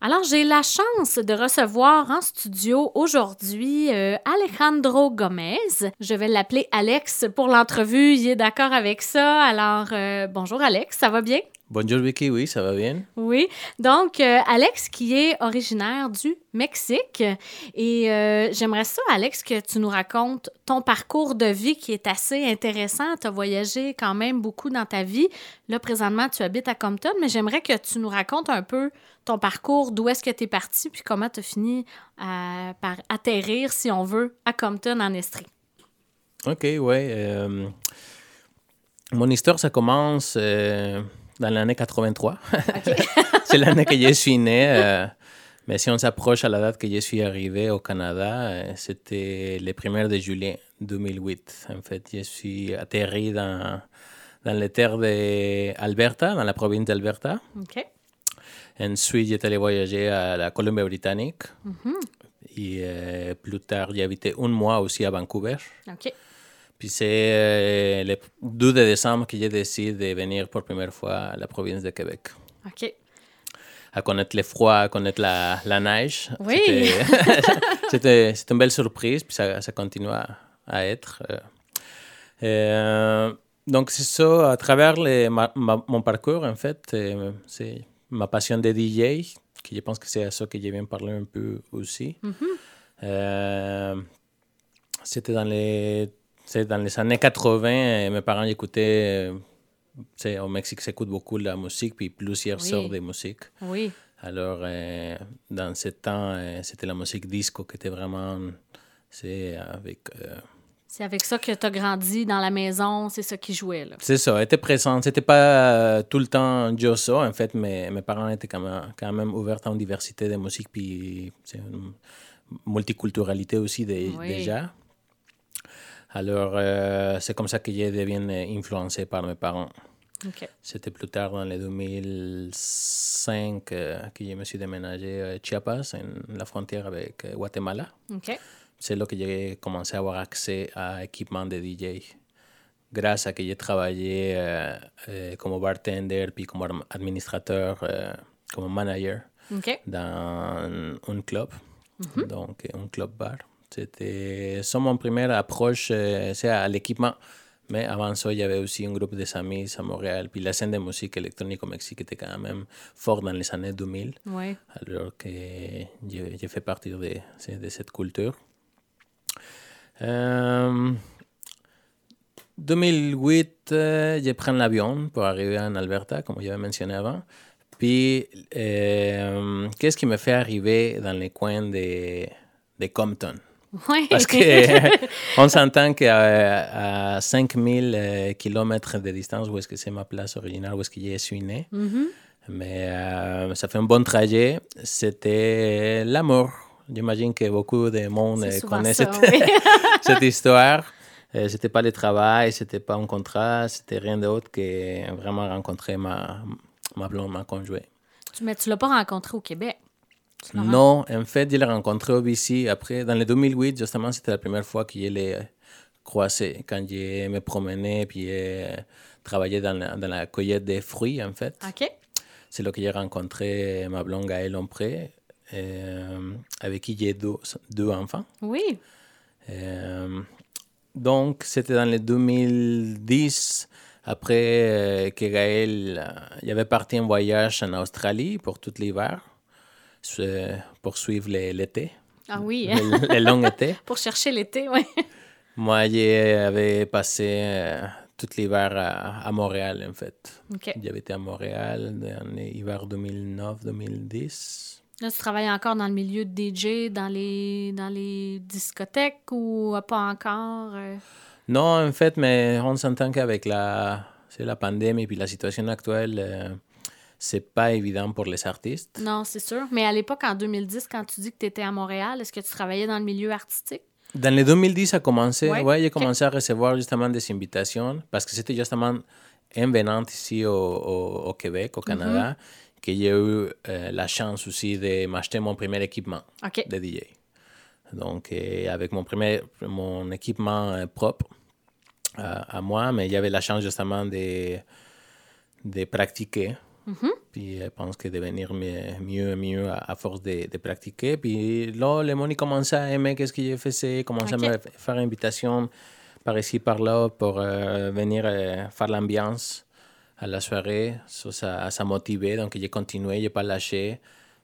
Alors, j'ai la chance de recevoir en studio aujourd'hui euh, Alejandro Gomez. Je vais l'appeler Alex pour l'entrevue. Il est d'accord avec ça. Alors, euh, bonjour Alex, ça va bien? Bonjour Vicky, oui, ça va bien. Oui, donc euh, Alex qui est originaire du Mexique et euh, j'aimerais ça, Alex, que tu nous racontes ton parcours de vie qui est assez intéressant. Tu as voyagé quand même beaucoup dans ta vie. Là, présentement, tu habites à Compton, mais j'aimerais que tu nous racontes un peu ton parcours, d'où est-ce que tu es parti, puis comment tu as fini euh, par atterrir, si on veut, à Compton, en Estrie. Ok, ouais. mon histoire, ça commence dans l'année 83. c'est l'année que je suis né. Euh, mais si on s'approche à la date que je suis arrivé au Canada, euh, c'était le 1er de juillet 2008. En fait, je suis atterri dans, dans les terres d'Alberta, dans la province d'Alberta. Ensuite, j'étais allé voyager à la Colombie-Britannique. Mm-hmm. Et euh, plus tard, j'ai habité un mois aussi à Vancouver. Puis c'est euh, le 2 décembre que j'ai décidé de venir pour la première fois à la province de Québec. OK. À connaître le froid, à connaître la, la neige. Oui. C'était une belle surprise, puis ça, ça continue à, à être. Euh, euh, donc, c'est ça, à travers les, mon parcours, en fait, c'est ma passion de DJ, que je pense que c'est à ça que je viens parler un peu aussi. Mm-hmm. C'était dans les c'est dans les années 80, euh, mes parents écoutaient. Euh, au Mexique, s'écoute beaucoup la musique, puis plusieurs sortes de musique. Oui. Alors, euh, dans ce temps, c'était la musique disco qui était vraiment. C'est avec. c'est avec ça que tu as grandi dans la maison, c'est ça qui jouait. là. C'est ça, était présent. C'était pas tout le temps Josso, en fait, mais mes parents étaient quand même, quand même ouverts à une diversité de musique, puis c'est une multiculturalité aussi déjà. Alors, euh, c'est comme ça que j'ai devenu influencé par mes parents. C'était plus tard, dans les 2005, euh, que je me suis déménagé à Chiapas, en la frontière avec euh, Guatemala. C'est là que j'ai commencé à avoir accès à équipement de DJ. Grâce à que j'ai travaillé comme bartender, puis comme administrateur, comme manager dans un club, mm-hmm. donc un club bar. C'était ça mon première approche euh, c'est à l'équipement. Mais avant ça, il y avait aussi un groupe de amis à Montréal. Puis la scène de musique électronique au Mexique était quand même forte dans les années 2000. Ouais. Alors que j'ai fait partie de, de cette culture. Euh, 2008, euh, j'ai pris l'avion pour arriver en Alberta, comme j'avais mentionné avant. Puis, euh, qu'est-ce qui me fait arriver dans les coins de, de Compton? Parce qu'on s'entend qu'à à 5000 euh, km de distance, où est-ce que c'est ma place originale, où est-ce que je suis né, mm-hmm. mais euh, ça fait un bon trajet. C'était l'amour. J'imagine que beaucoup de monde cette, cette, histoire. Euh, c'était pas le travail, c'était pas un contrat, c'était rien d'autre que vraiment rencontrer ma, ma blonde, ma conjointe. Mais tu l'as pas rencontré au Québec? Non, en fait, je l'ai rencontré au BC. Après, dans le 2008, justement, c'était la première fois que je l'ai croisé. Quand je me promenais, puis je travaillais dans la, dans la cueillette des fruits, en fait. OK. C'est là que j'ai rencontré ma blonde Gaëlle Lompré, euh, avec qui j'ai deux, deux, enfants. Oui. Euh, donc, c'était dans le 2010, après euh, que Gaël y avait parti en voyage en Australie pour tout l'hiver poursuivre l'été. Ah oui. Le, long été. pour chercher l'été, oui. Moi, j'avais passé euh, tout l'hiver à, Montréal, en fait. J'avais été à Montréal l'hiver 2009-2010. Là, tu travailles encore dans le milieu de DJ, dans les, dans les discothèques ou pas encore? Euh? Non, en fait, mais on s'entend qu'avec la, la pandémie et puis la situation actuelle, euh, c'est pas évident pour les artistes. Non, c'est sûr. Mais à l'époque, en 2010, quand tu dis que tu étais à Montréal, est-ce que tu travaillais dans le milieu artistique? Dans les 2010, ça a commencé. Oui, ouais, j'ai commencé à recevoir justement des invitations parce que c'était justement en venant ici au, au, Québec, au Canada, mm-hmm. que j'ai eu euh, la chance aussi de m'acheter mon premier équipement de DJ. Donc, euh, avec mon premier mon équipement euh, propre à moi, mais avait la chance justement de, de pratiquer Puis je pense que devenir mieux et mieux à, force de, de, pratiquer. Puis là, le monde commençait à aimer ce que je faisais, commençait à me faire invitation par ici, par là, pour euh, venir euh, faire l'ambiance à la soirée. Ça, ça, motivait, donc j'ai continué, je n'ai pas lâché,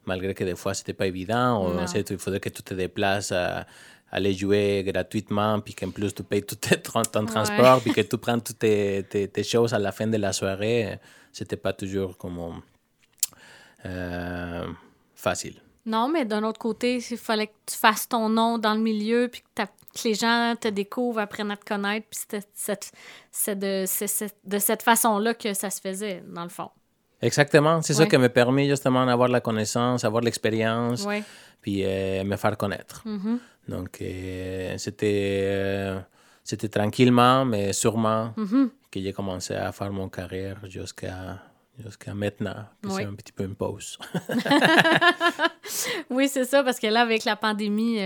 malgré que des fois, ce n'était pas évident. il faudrait que tu te déplaces à aller jouer gratuitement, puis qu'en plus tu payes tout ton transport, puis que tu prends toutes tes, tes, choses à la fin de la soirée. C'était pas toujours comme euh, facile. Non, mais d'un autre côté, il fallait que tu fasses ton nom dans le milieu, puis que, les gens te découvrent, apprennent à te connaître, puis c'est de, de cette façon-là que ça se faisait, dans le fond. Exactement, c'est ça qui m'a permis justement d'avoir la connaissance, avoir l'expérience, puis euh, me faire connaître. Mm-hmm. Donc, euh, c'était, euh, c'était tranquillement, mais sûrement mm-hmm. Que j'ai commencé à faire mon carrière jusqu'à jusqu'à maintenant, c'est un petit peu une pause. oui, c'est ça, parce que là, avec la pandémie,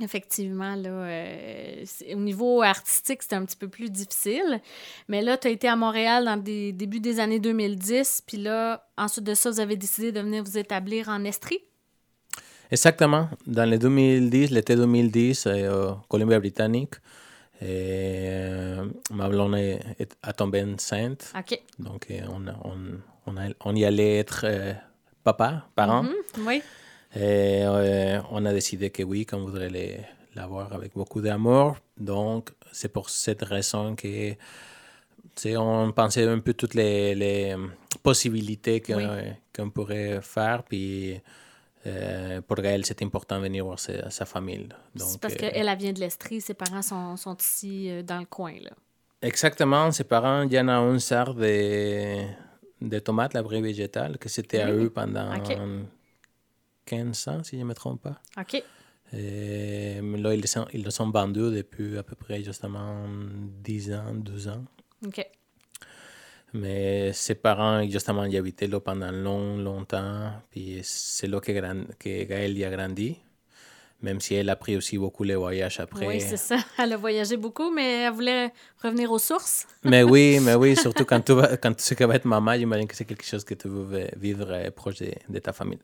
effectivement, là, au niveau artistique, c'était un petit peu plus difficile. Mais là, tu as été à Montréal dans le début des années 2010, puis là, ensuite de ça, vous avez décidé de venir vous établir en Estrie? Exactement. Dans les 2010, l'été 2010, euh, Colombie-Britannique, euh, ma blonde est, a tombé enceinte. OK. Donc, euh, on, on, on, a, on, y allait être euh, papa, parent. Mm -hmm. Oui. Et on a décidé que oui, qu'on voudrait l'avoir avec beaucoup d'amour. Donc, c'est pour cette raison que on pensait un peu toutes les, les possibilités qu'on oui. pourrait faire. Puis, euh, pour elle, c'est important de venir voir sa, sa famille. C'est parce euh, qu'elle vient de l'Estrie, ses parents sont, sont ici euh, dans le coin. Là. Exactement, ses parents, il y en a un sort de, de tomates, la vraie végétale, que c'était à eux pendant 15 ans, si je ne me trompe pas. OK. Et, là, ils sont, ils le sont vendus depuis à peu près justement 10 ans, 12 ans. OK. Mais ses parents, justement, y habitaient là pendant long, longtemps. Puis c'est là que, que Gaëlle y a grandi. Même si elle a pris aussi beaucoup les voyages après. Oui, c'est ça. Elle a voyagé beaucoup, mais elle voulait revenir aux sources. mais oui, mais oui, surtout quand tu, quand tu sais que va être maman, j'imagine que c'est quelque chose que tu veux vivre euh, proche de, ta famille.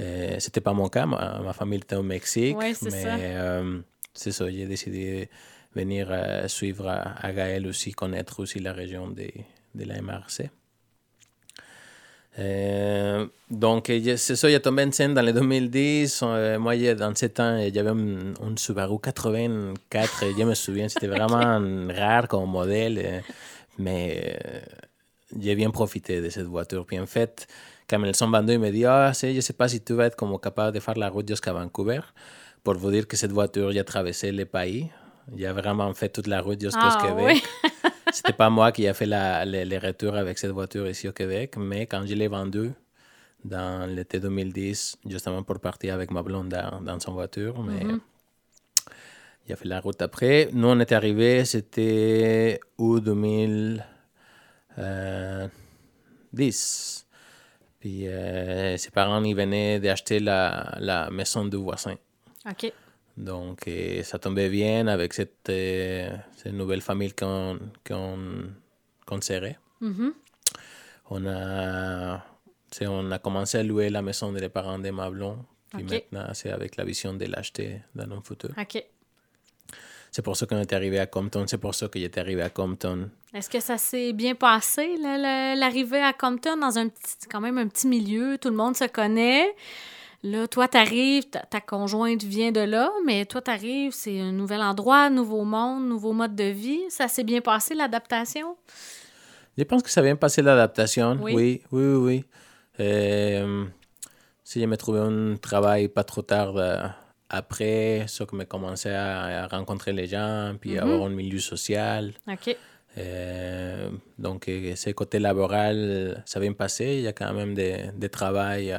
Euh, C'était pas mon cas, ma, famille était au Mexique. Oui, c'est ça. Euh, c'est ça, j'ai décidé de venir euh, suivre à, à Gaël aussi, connaître aussi la région des, de la MRC. Euh, donc, c'est ça, il a tombé scène dans les 2010. Euh, moi, dans 7 ans, il y avait un, Subaru 84. je me souviens, c'était vraiment rare comme modèle. Euh, mais j'ai bien profité de cette voiture. Puis en fait, quand ils sont vendus, il me dit Ah, je ne sais pas si tu vas être comme capable de faire la route jusqu'à Vancouver. Pour vous dire que cette voiture, j'ai traversé le pays. J'ai vraiment fait toute la route jusqu'au ah, Québec. C'était pas moi qui a fait la, les, retours avec cette voiture ici au Québec, mais quand je l'ai vendue dans l'été 2010, justement pour partir avec ma blonde dans, son voiture, mais mm-hmm. il a fait la route après. Nous, on est arrivés, c'était août 2010. Euh, Puis euh, ses parents, ils venaient d'acheter la, la maison de voisin. OK. Donc, eh, ça tombait bien avec cette, eh, cette nouvelle famille qu'on qu serrait. Mm-hmm. on, a, on a commencé à louer la maison des parents de Mablon. Puis maintenant, c'est avec la vision de l'acheter dans un futur. OK. C'est pour ça qu'on est arrivé à Compton. C'est pour ça que j'étais arrivé à Compton. Est-ce que ça s'est bien passé, l'arrivée à Compton, dans un petit, quand même un petit milieu? Tout le monde se connaît? Là, toi, t'arrives, ta, ta conjointe vient de là, mais toi, t'arrives, c'est un nouvel endroit, nouveau monde, nouveau mode de vie. Ça s'est bien passé, l'adaptation? Je pense que ça a bien passé l'adaptation. Oui, oui, oui, oui. Euh, si je me trouvais un travail pas trop tard euh, après, ça que me commençait à, rencontrer les gens, puis mhm. avoir un milieu social. OK. Euh, donc, ce côté laboral, ça vient passer. Il y a quand même des, des travail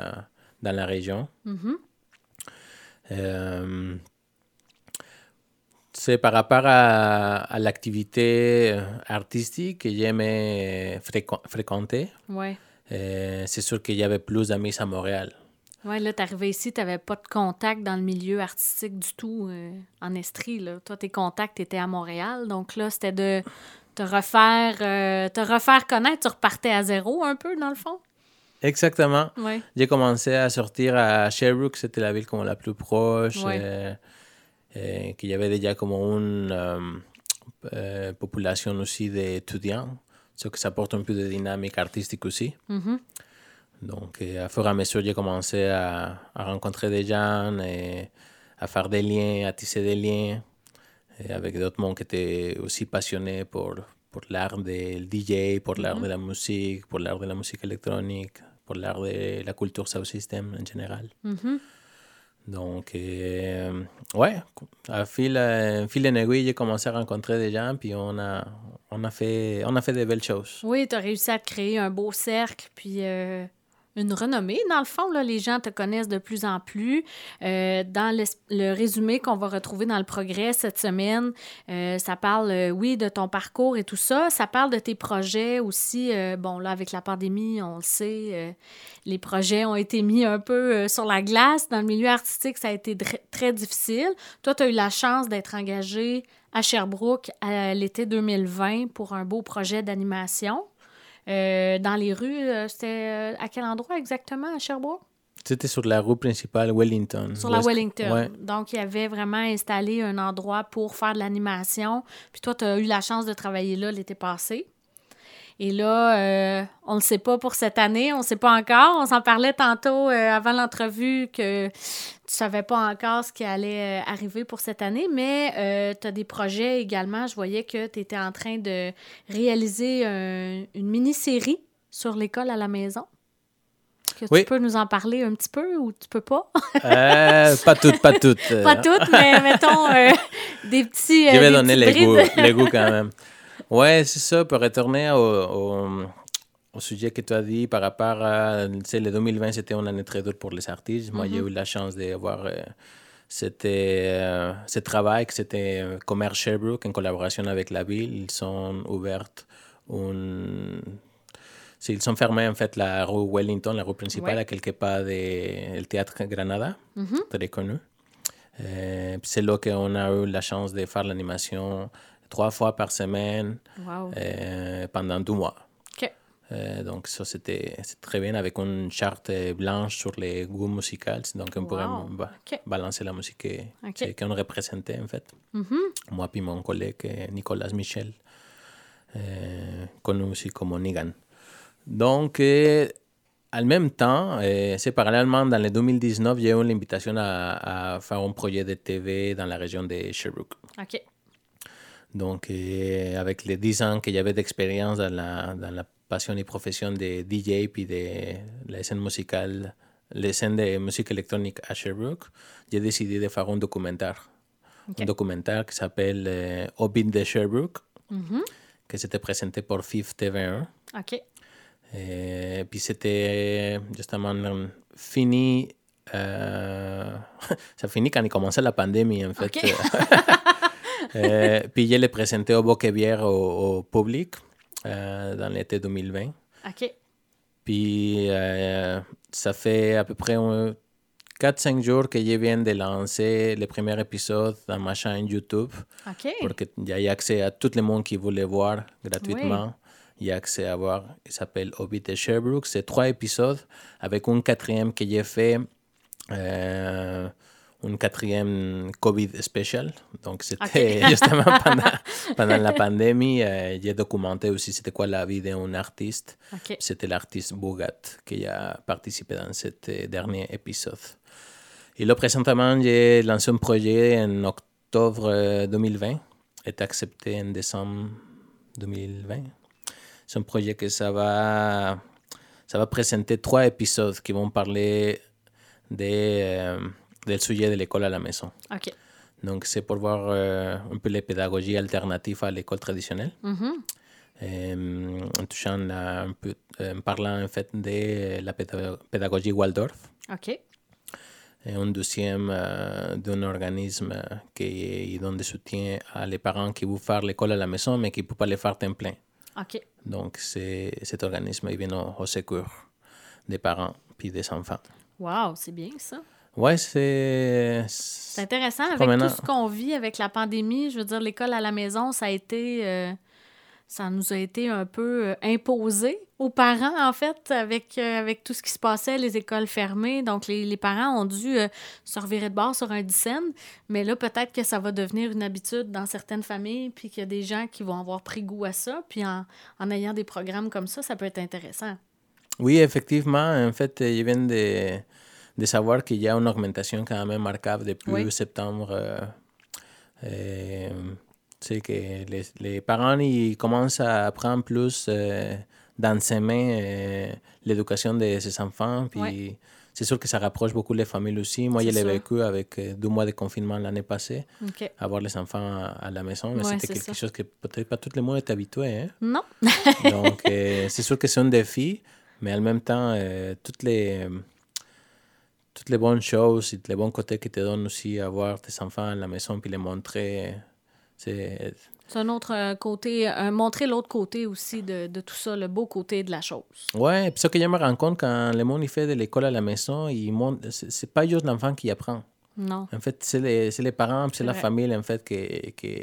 dans la région. Mm-hmm. Euh, c'est par rapport à, l'activité artistique que j'aimais fréquenter. Ouais. Euh, c'est sûr qu'il y avait plus d'amis à Montréal. Oui, là, tu arrivé ici, tu n'avais pas de contact dans le milieu artistique du tout euh, en Estrie. Là. Toi, tes contacts étaient à Montréal. Donc là, c'était de te refaire, te refaire connaître. Tu repartais à zéro un peu, dans le fond? Exactement. Ouais. J'ai commencé à sortir à Sherbrooke, c'était la ville comme la plus proche, Ouais. euh, euh, qu'il y avait déjà comme une euh, euh, population aussi d'étudiants, ce que ça apporte un peu de dynamique artistique aussi. Mhm. Donc, à fur et à mesure, j'ai commencé à, à rencontrer des gens et à faire des liens, à tisser des liens et avec d'autres mondes qui étaient aussi passionnés pour, pour l'art du DJ, pour l'art de la musique, pour l'art de la musique électronique, pour l'art de la culture sound system en général. Donc, euh, ouais, à fil, euh, fil en aiguille, j'ai commencé à rencontrer des gens, puis on a, on a, fait, on a fait des belles choses. Oui, tu as réussi à créer un beau cercle, puis euh, une renommée. Dans le fond, les gens te connaissent de plus en plus. Euh, dans le, résumé qu'on va retrouver dans le progrès cette semaine, euh, ça parle, euh, oui, de ton parcours et tout ça. Ça parle de tes projets aussi. Bon, là, avec la pandémie, on le sait, les projets ont été mis un peu sur la glace. Dans le milieu artistique, ça a été très difficile. Toi, tu as eu la chance d'être engagé à Sherbrooke à l'été 2020 pour un beau projet d'animation. Euh, dans les rues, euh, c'était euh, à quel endroit exactement à Sherbrooke? C'était sur la rue principale Wellington. Sur la Wellington. Ouais. Donc, il y avait vraiment installé un endroit pour faire de l'animation. Puis toi, tu as eu la chance de travailler là l'été passé. Et là, euh, on ne sait pas pour cette année, on ne sait pas encore. On s'en parlait tantôt euh, avant l'entrevue que tu savais pas encore ce qui allait euh, arriver pour cette année, mais tu as des projets également. Je voyais que tu étais en train de réaliser un- une mini-série sur l'école à la maison. Que Oui. tu peux nous en parler un petit peu ou tu peux pas? Euh, pas toutes, pas toutes. euh, Pas toutes, mais mettons euh, des petits. euh, Je vais des donner les goûts, les goûts quand même. Ouais, c'est ça. Pour retourner au, au, au sujet que tu as dit par rapport à. Tu sais, le 2020, c'était une année très dure pour les artistes. Moi, j'ai eu la chance d'avoir euh, euh, ce travail, que c'était Commerce Sherbrooke en collaboration avec la ville. Ils sont ouverts un. c'est- Ils sont fermés en fait la rue Wellington, la rue principale, Ouais. à quelques pas du théâtre Granada, très connu. Euh, c'est là qu'on a eu la chance de faire l'animation trois fois par semaine Wow. euh, pendant deux mois. Euh, donc ça, c'était très bien avec une charte blanche sur les goûts musicaux. Donc on pourrait Wow. OK. balancer la musique que- OK. que- qu'on représentait en fait. Mhm. Moi puis mon collègue euh, Nicolas Michel, euh, connu aussi comme Nigan. Donc, euh, en même temps, euh, c'est parallèlement, dans le 2019, j'ai eu l'invitation à, à faire un projet de TV dans la région de Sherbrooke. OK. Donc, avec les 10 ans que j'avais d'expérience dans la, dans la passion et profession de DJ puis de la scène musicale, les scènes de musique électronique à Sherbrooke, j'ai décidé de faire un documentaire. OK. Un documentaire qui s'appelle euh, Hobbit de Sherbrooke, Mhm. que c'était présenté pour FIF TV1. OK. Et puis c'était justement euh, fini. euh, ça finit quand il commençait la pandémie, en fait. Ok. Euh, puis je l'ai présenté au Boquebière au, au public euh, dans l'été 2020. OK. Puis euh, ça fait à peu près 4-5 jours que je viens de lancer le premier épisode dans ma chaîne YouTube OK. pour qu'il y ait accès à tout le monde qui voulait voir gratuitement. Il y a accès à voir, il s'appelle Hobbit de Sherbrooke. C'est trois épisodes avec un quatrième que j'ai fait, euh, un quatrième COVID spécial. Donc c'était justement pendant, pendant la pandémie. euh, j'ai documenté aussi c'était quoi la vie d'un artiste. C'était l'artiste Bogat qui a participé dans cet euh, dernier épisode. Et là, présentement, j'ai lancé un projet en octobre euh, 2020, est accepté en décembre 2020. C'est un projet que ça va, ça va présenter trois épisodes qui vont parler des, euh, del sujet de l'école à la maison. OK. Donc, c'est pour voir euh, un peu les pédagogies alternatives à l'école traditionnelle. Mhm. Euh, en touchant la- un peu, euh, en parlant en fait de la péda- pédagogie Waldorf, OK. et un deuxième euh, d'un organisme qui donne des soutiens à les parents qui veulent faire l'école à la maison mais qui ne peuvent pas le faire temps plein. OK. Donc cet organisme il vient au, au secours des parents puis des enfants. Wow, c'est bien ça. Ouais, c'est C'est intéressant avec promenant. tout ce qu'on vit avec la pandémie. Je veux dire, l'école à la maison, ça a été, euh, ça nous a été un peu euh, imposé aux parents, en fait, avec, euh, avec tout ce qui se passait, les écoles fermées. Donc, les, les parents ont dû euh, se revirer de bord sur un dixaine. Mais là, peut-être que ça va devenir une habitude dans certaines familles, puis qu'il y a des gens qui vont avoir pris goût à ça. Puis en, en ayant des programmes comme ça, ça peut être intéressant. Oui, effectivement. En fait, je viens de, de savoir qu'il y a une augmentation quand même marquable depuis oui. septembre. Euh, c'est que les, les, parents ils commencent à apprendre plus euh, dans ses mains euh, l'éducation de ses enfants. Puis c'est sûr que ça rapproche beaucoup les familles aussi. Moi, je l'ai vécu avec euh, deux mois de confinement l'année passée, okay. avoir les enfants à, la maison. Mais c'était quelque ça. chose que peut-être pas tout le monde est habitué. Hein? Non. Donc, c'est sûr que c'est un défi, mais en même temps, toutes les toutes les bonnes choses et les bons côtés qui te donnent aussi avoir tes enfants à la maison puis les montrer c'est un autre côté, euh, montrer l'autre côté aussi de, de, tout ça, le beau côté de la chose. Ouais, puis ça que je me rends compte quand le monde il fait de l'école à la maison, c'est pas juste l'enfant qui apprend. Non. En fait, c'est les, les, parents, c'est la famille en fait qui, qui,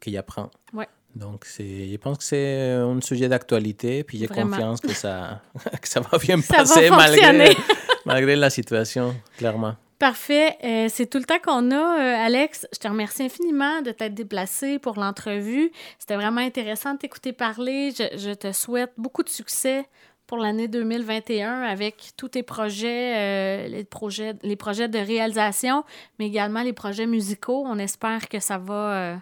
qui apprend. Ouais. Donc, je pense que c'est un sujet d'actualité, puis j'ai confiance que ça, que ça va bien ça passer va malgré, malgré la situation, clairement. Parfait. Euh, c'est tout le temps qu'on a, euh, Alex. Je te remercie infiniment de t'être déplacé pour l'entrevue. C'était vraiment intéressant de t'écouter parler. Je, je, te souhaite beaucoup de succès pour l'année 2021 avec tous tes projets, euh, les projets, les projets de réalisation, mais également les projets musicaux. On espère que ça va,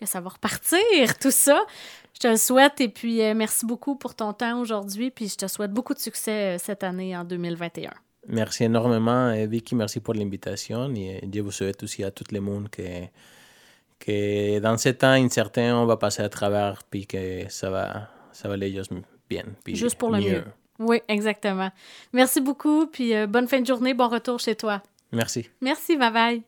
que ça va repartir, tout ça. Je te le souhaite et puis merci beaucoup pour ton temps aujourd'hui. Puis je te souhaite beaucoup de succès cette année en 2021. Merci énormément, Vicky. Merci pour l'invitation. Et je vous souhaite aussi à tout le monde que, que dans ces temps incertains, on va passer à travers puis que ça va, ça va aller juste bien. Puis juste pour le mieux. mieux. Oui, exactement. Merci beaucoup. Puis euh, bonne fin de journée. Bon retour chez toi. Merci. Merci. Bye bye.